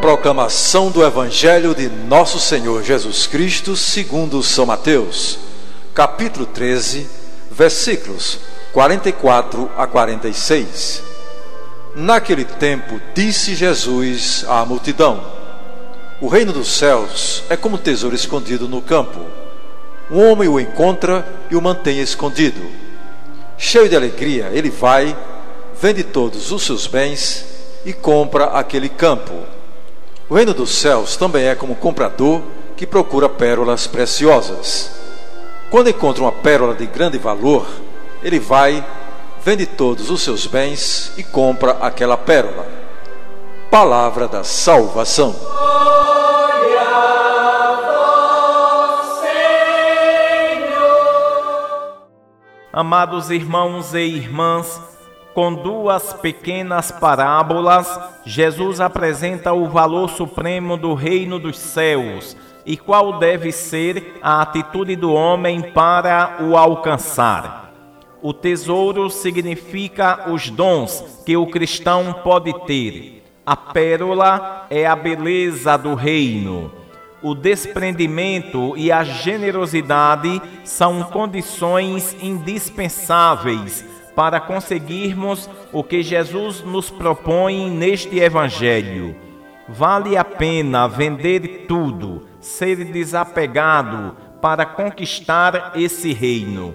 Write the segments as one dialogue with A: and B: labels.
A: Proclamação do Evangelho de Nosso Senhor Jesus Cristo, segundo São Mateus, capítulo 13, versículos 44 a 46. Naquele tempo, disse Jesus à multidão: O reino dos céus é como tesouro escondido no campo. Um homem o encontra e o mantém escondido. Cheio de alegria, ele vai, vende todos os seus bens e compra aquele campo. O reino dos céus também é como comprador que procura pérolas preciosas. Quando encontra uma pérola de grande valor, ele vai, vende todos os seus bens e compra aquela pérola. Palavra da salvação.
B: Amados irmãos e irmãs, com duas pequenas parábolas, Jesus apresenta o valor supremo do reino dos céus e qual deve ser a atitude do homem para o alcançar. O tesouro significa os dons que o cristão pode ter. A pérola é a beleza do reino. O desprendimento e a generosidade são condições indispensáveis para conseguirmos o que Jesus nos propõe neste Evangelho. Vale a pena vender tudo, ser desapegado para conquistar esse reino.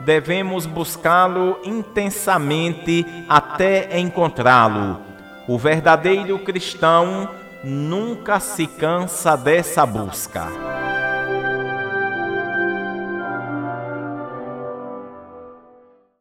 B: Devemos buscá-lo intensamente até encontrá-lo. O verdadeiro cristão nunca se cansa dessa busca.